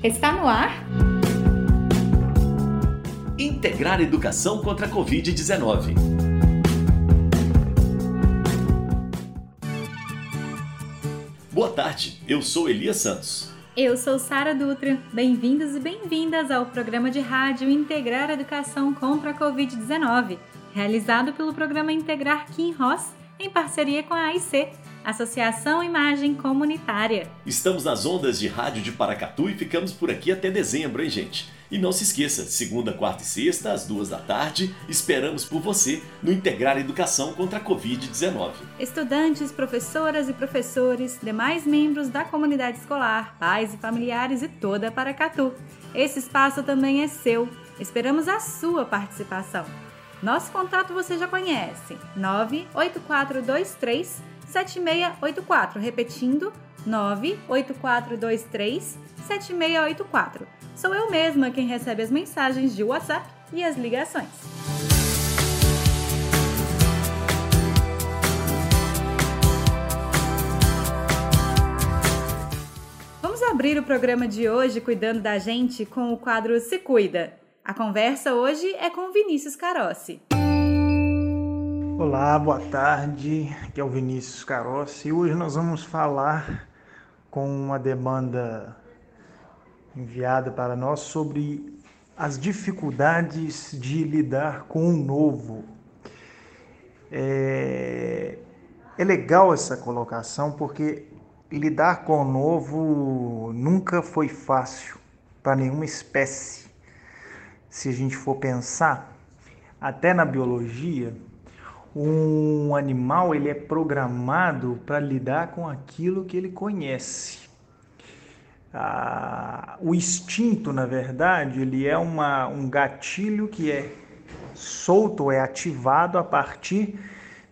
Está no ar? Integrar educação contra a Covid-19. Boa tarde, eu sou Elias Santos. Eu sou Sara Dutra. Bem-vindos e bem-vindas ao programa de rádio Integrar Educação contra a Covid-19, realizado pelo programa Integrar Kim Ross em parceria com a AIC, Associação Imagem Comunitária. Estamos nas ondas de rádio de Paracatu e ficamos por aqui até dezembro, hein, gente? E não se esqueça, segunda, quarta e sexta, às duas da tarde, esperamos por você no Integrar Educação contra a Covid-19. Estudantes, professoras e professores, demais membros da comunidade escolar, pais e familiares e toda Paracatu. Esse espaço também é seu. Esperamos a sua participação. Nosso contato você já conhece: 98423 7684. Repetindo, 98423 7684. Sou eu mesma quem recebe as mensagens de WhatsApp e as ligações. Vamos abrir o programa de hoje cuidando da gente com o quadro Se Cuida. A conversa hoje é com Vinícius Carossi. Olá, boa tarde. Aqui é o Vinícius Carossi e hoje nós vamos falar com uma demanda enviada para nós sobre as dificuldades de lidar com o novo. É, é legal essa colocação porque lidar com o novo nunca foi fácil para nenhuma espécie. Se a gente for pensar, até na biologia, um animal ele é programado para lidar com aquilo que ele conhece. Ah, o instinto, na verdade, ele é uma, um gatilho que é solto, é ativado a partir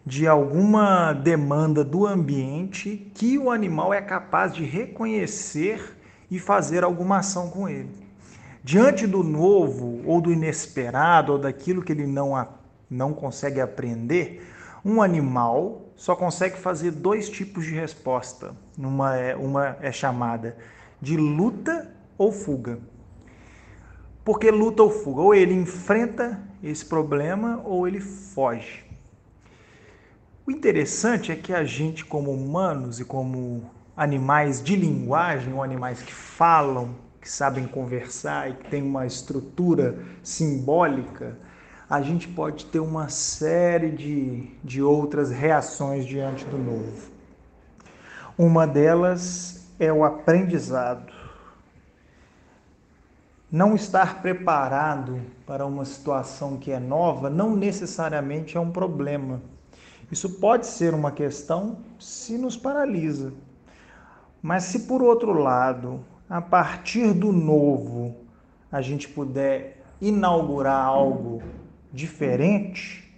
de alguma demanda do ambiente que o animal é capaz de reconhecer e fazer alguma ação com ele. Diante do novo, ou do inesperado, ou daquilo que ele não não consegue aprender, um animal só consegue fazer dois tipos de resposta. Uma é, uma é chamada de luta ou fuga. Porque luta ou fuga? Ou ele enfrenta esse problema ou ele foge. O interessante é que a gente, como humanos e como animais de linguagem, ou animais que falam, que sabem conversar e que têm uma estrutura simbólica, a gente pode ter uma série de, de outras reações diante do novo. Uma delas é o aprendizado. Não estar preparado para uma situação que é nova não necessariamente é um problema. Isso pode ser uma questão se nos paralisa. Mas se por outro lado, a partir do novo, a gente puder inaugurar algo diferente,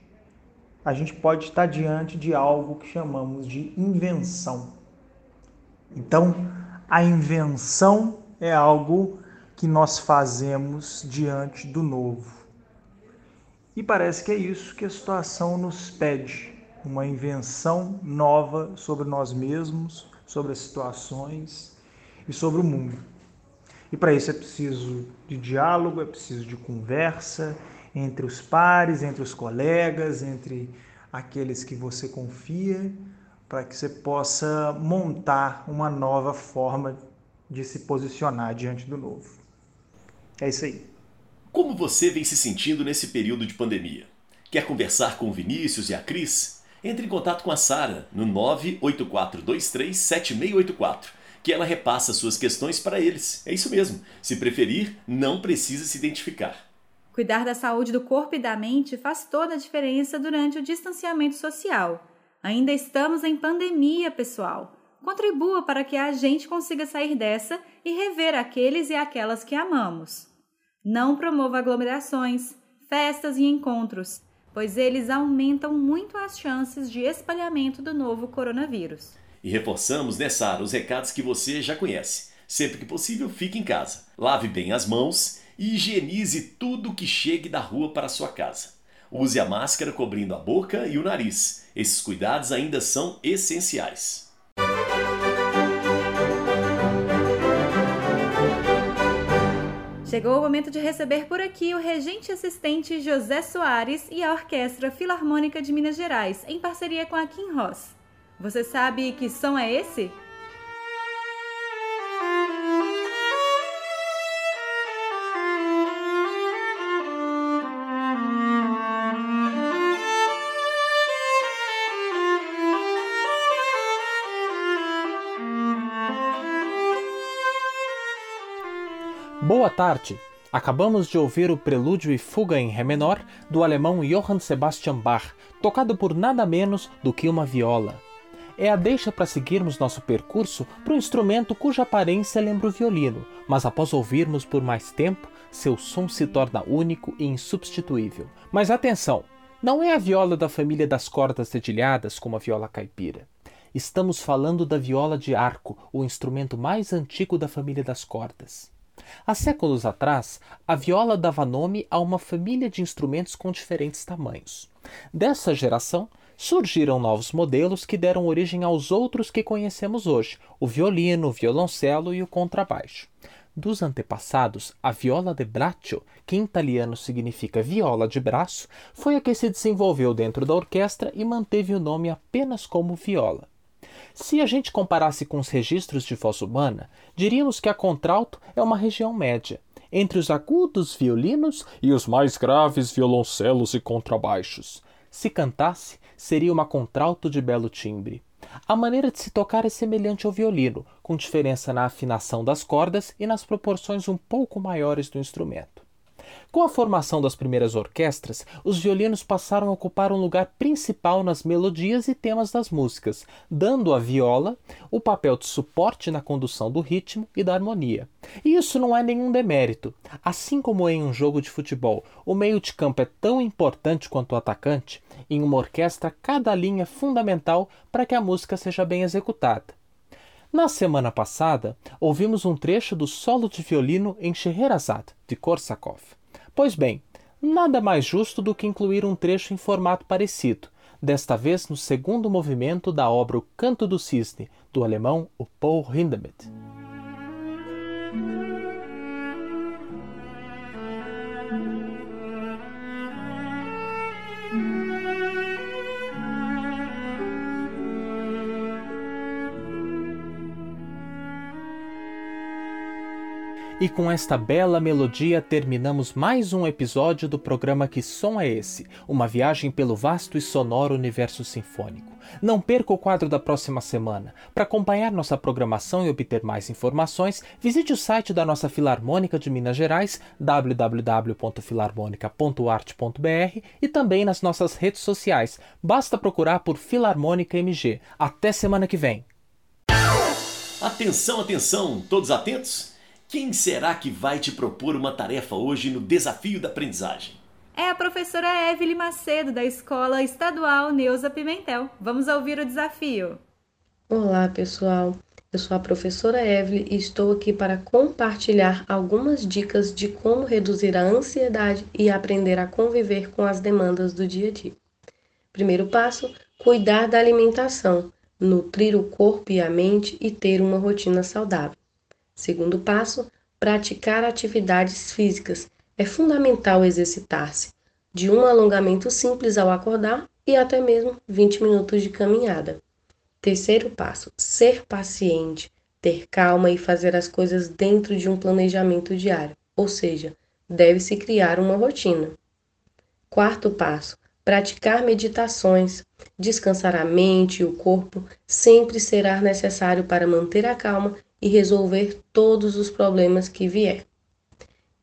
a gente pode estar diante de algo que chamamos de invenção. Então, a invenção é algo que nós fazemos diante do novo. E parece que é isso que a situação nos pede, uma invenção nova sobre nós mesmos, sobre as situações e sobre o mundo. E para isso é preciso de diálogo, é preciso de conversa, entre os pares, entre os colegas, entre aqueles que você confia, para que você possa montar uma nova forma de se posicionar diante do novo. É isso aí. Como você vem se sentindo nesse período de pandemia? Quer conversar com o Vinícius e a Cris? Entre em contato com a Sara no 984237684, que ela repassa suas questões para eles. É isso mesmo. Se preferir, não precisa se identificar. Cuidar da saúde do corpo e da mente faz toda a diferença durante o distanciamento social. Ainda estamos em pandemia, pessoal. Contribua para que a gente consiga sair dessa e rever aqueles e aquelas que amamos. Não promova aglomerações, festas e encontros, pois eles aumentam muito as chances de espalhamento do novo coronavírus. E reforçamos, né, Sara, os recados que você já conhece. Sempre que possível, fique em casa. Lave bem as mãos e higienize tudo que chegue da rua para sua casa. Use a máscara cobrindo a boca e o nariz. Esses cuidados ainda são essenciais. Chegou o momento de receber por aqui o regente assistente José Soares e a Orquestra Filarmônica de Minas Gerais, em parceria com a Kim Ross. Você sabe que som é esse? Boa tarde! Acabamos de ouvir o prelúdio e fuga em Ré menor do alemão Johann Sebastian Bach, tocado por nada menos do que uma viola. É a deixa para seguirmos nosso percurso para um instrumento cuja aparência lembra o violino, mas após ouvirmos por mais tempo, seu som se torna único e insubstituível. Mas atenção! Não é a viola da família das cordas dedilhadas como a viola caipira. Estamos falando da viola de arco, o instrumento mais antigo da família das cordas. Há séculos atrás, a viola dava nome a uma família de instrumentos com diferentes tamanhos. Dessa geração, surgiram novos modelos que deram origem aos outros que conhecemos hoje: o violino, o violoncelo e o contrabaixo. Dos antepassados, a viola de braccio, que em italiano significa viola de braço, foi a que se desenvolveu dentro da orquestra e manteve o nome apenas como viola. Se a gente comparasse com os registros de voz humana, diríamos que a contralto é uma região média, entre os agudos violinos e os mais graves violoncelos e contrabaixos. Se cantasse, seria uma contralto de belo timbre. A maneira de se tocar é semelhante ao violino, com diferença na afinação das cordas e nas proporções um pouco maiores do instrumento. Com a formação das primeiras orquestras, os violinos passaram a ocupar um lugar principal nas melodias e temas das músicas, dando à viola o papel de suporte na condução do ritmo e da harmonia. E isso não é nenhum demérito. Assim como em um jogo de futebol, o meio de campo é tão importante quanto o atacante, em uma orquestra cada linha é fundamental para que a música seja bem executada. Na semana passada, ouvimos um trecho do solo de violino em Scheherazade, de Korsakov. Pois bem, nada mais justo do que incluir um trecho em formato parecido, desta vez no segundo movimento da obra O Canto do Cisne, do alemão Paul Hindemith. E com esta bela melodia terminamos mais um episódio do programa Que Som é Esse? Uma viagem pelo vasto e sonoro universo sinfônico. Não perca o quadro da próxima semana. Para acompanhar nossa programação e obter mais informações, visite o site da nossa Filarmônica de Minas Gerais, www.filarmonica.art.br e também nas nossas redes sociais. Basta procurar por Filarmônica MG. Até semana que vem. Atenção, atenção, todos atentos? Quem será que vai te propor uma tarefa hoje no desafio da aprendizagem? É a professora Evelyn Macedo, da Escola Estadual Neuza Pimentel. Vamos ouvir o desafio. Olá, pessoal. Eu sou a professora Evelyn e estou aqui para compartilhar algumas dicas de como reduzir a ansiedade e aprender a conviver com as demandas do dia a dia. Primeiro passo: cuidar da alimentação, nutrir o corpo e a mente e ter uma rotina saudável. Segundo passo, praticar atividades físicas. É fundamental exercitar-se, de um alongamento simples ao acordar e até mesmo 20 minutos de caminhada. Terceiro passo, ser paciente, ter calma e fazer as coisas dentro de um planejamento diário, ou seja, deve-se criar uma rotina. Quarto passo, praticar meditações. Descansar a mente e o corpo sempre será necessário para manter a calma e resolver todos os problemas que vier.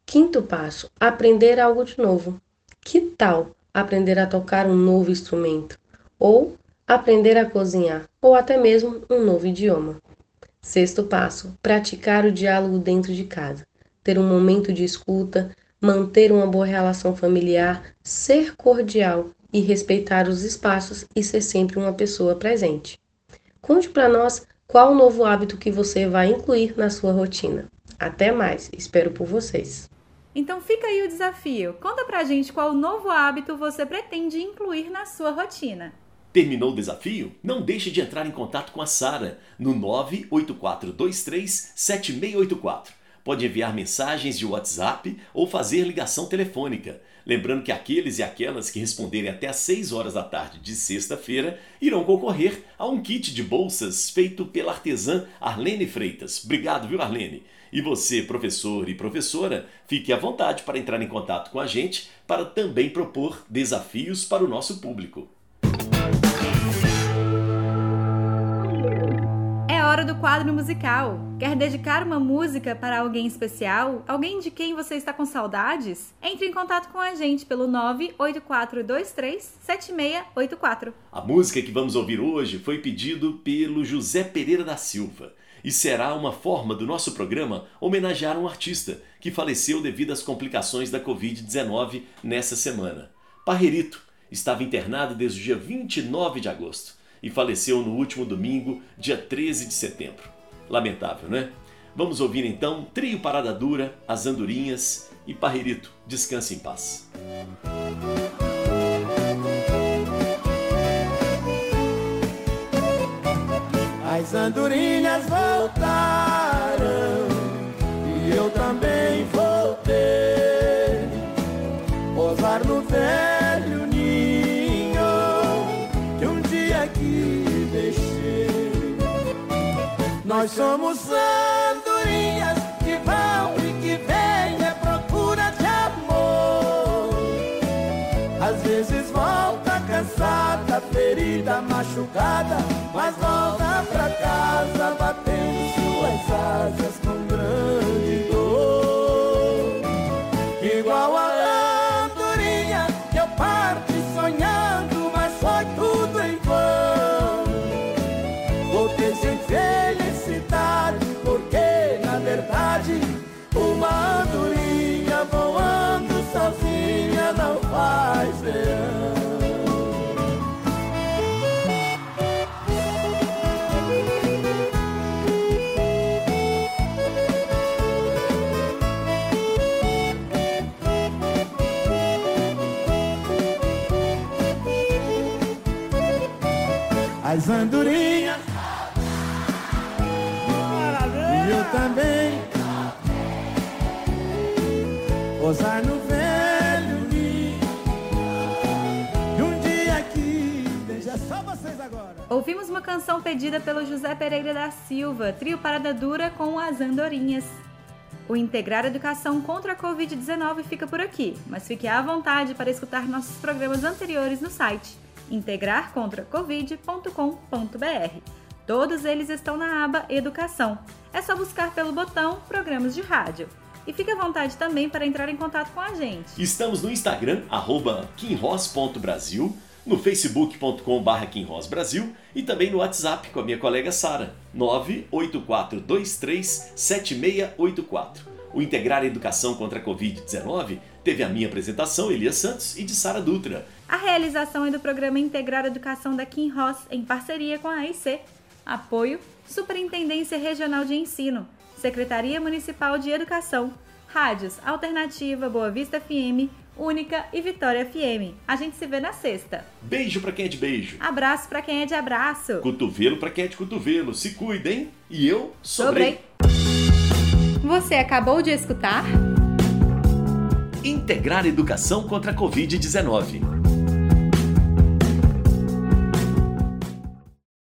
Quinto passo: aprender algo de novo. Que tal aprender a tocar um novo instrumento? Ou aprender a cozinhar? Ou até mesmo um novo idioma? Sexto passo: praticar o diálogo dentro de casa. Ter um momento de escuta, manter uma boa relação familiar, ser cordial e respeitar os espaços e ser sempre uma pessoa presente. Conte para nós qual o novo hábito que você vai incluir na sua rotina? Até mais, espero por vocês. Então fica aí o desafio. Conta pra gente qual novo hábito você pretende incluir na sua rotina. Terminou o desafio? Não deixe de entrar em contato com a Sara no 984237684 pode enviar mensagens de WhatsApp ou fazer ligação telefônica. Lembrando que aqueles e aquelas que responderem até às 6 horas da tarde de sexta-feira irão concorrer a um kit de bolsas feito pela artesã Arlene Freitas. Obrigado, viu, Arlene? E você, professor e professora, fique à vontade para entrar em contato com a gente para também propor desafios para o nosso público. Hora do quadro musical. Quer dedicar uma música para alguém especial? Alguém de quem você está com saudades? Entre em contato com a gente pelo 984237684. A música que vamos ouvir hoje foi pedido pelo José Pereira da Silva e será uma forma do nosso programa homenagear um artista que faleceu devido às complicações da Covid-19 nessa semana. Parrerito estava internado desde o dia 29 de agosto e faleceu no último domingo, dia 13 de setembro. Lamentável, né? Vamos ouvir então Trio Parada Dura, As Andorinhas e Parreirito. Descanse em paz. As andorinhas voltaram e eu também voltei. Posar no velho Nós somos andorinhas que vão e que vêm à procura de amor. Às vezes volta cansada, ferida, machucada, mas volta pra casa batendo suas asas As andorinhas. E eu também. Posar no velho E um dia aqui Deixa só vocês agora. Ouvimos uma canção pedida pelo José Pereira da Silva Trio Parada Dura com as Andorinhas. O Integrar Educação contra a Covid-19 fica por aqui, mas fique à vontade para escutar nossos programas anteriores no site integrarcontracovid.com.br. Todos eles estão na aba Educação. É só buscar pelo botão Programas de Rádio. E fique à vontade também para entrar em contato com a gente. Estamos no Instagram, arroba kinross.brasil, no facebook.com.br kinrossbrasil e também no WhatsApp com a minha colega Sara, 984237684. O Integrar Educação contra a Covid-19 teve a minha apresentação, Elias Santos, e de Sara Dutra. A realização é do programa Integrar Educação da Kim Ross, em parceria com a AIC. Apoio Superintendência Regional de Ensino, Secretaria Municipal de Educação, Rádios Alternativa, Boa Vista FM, Única e Vitória FM. A gente se vê na sexta. Beijo para quem é de beijo. Abraço para quem é de abraço. Cotovelo para quem é de cotovelo. Se cuidem e eu sobrei. sobrei. Você acabou de escutar? Integrar Educação contra a Covid-19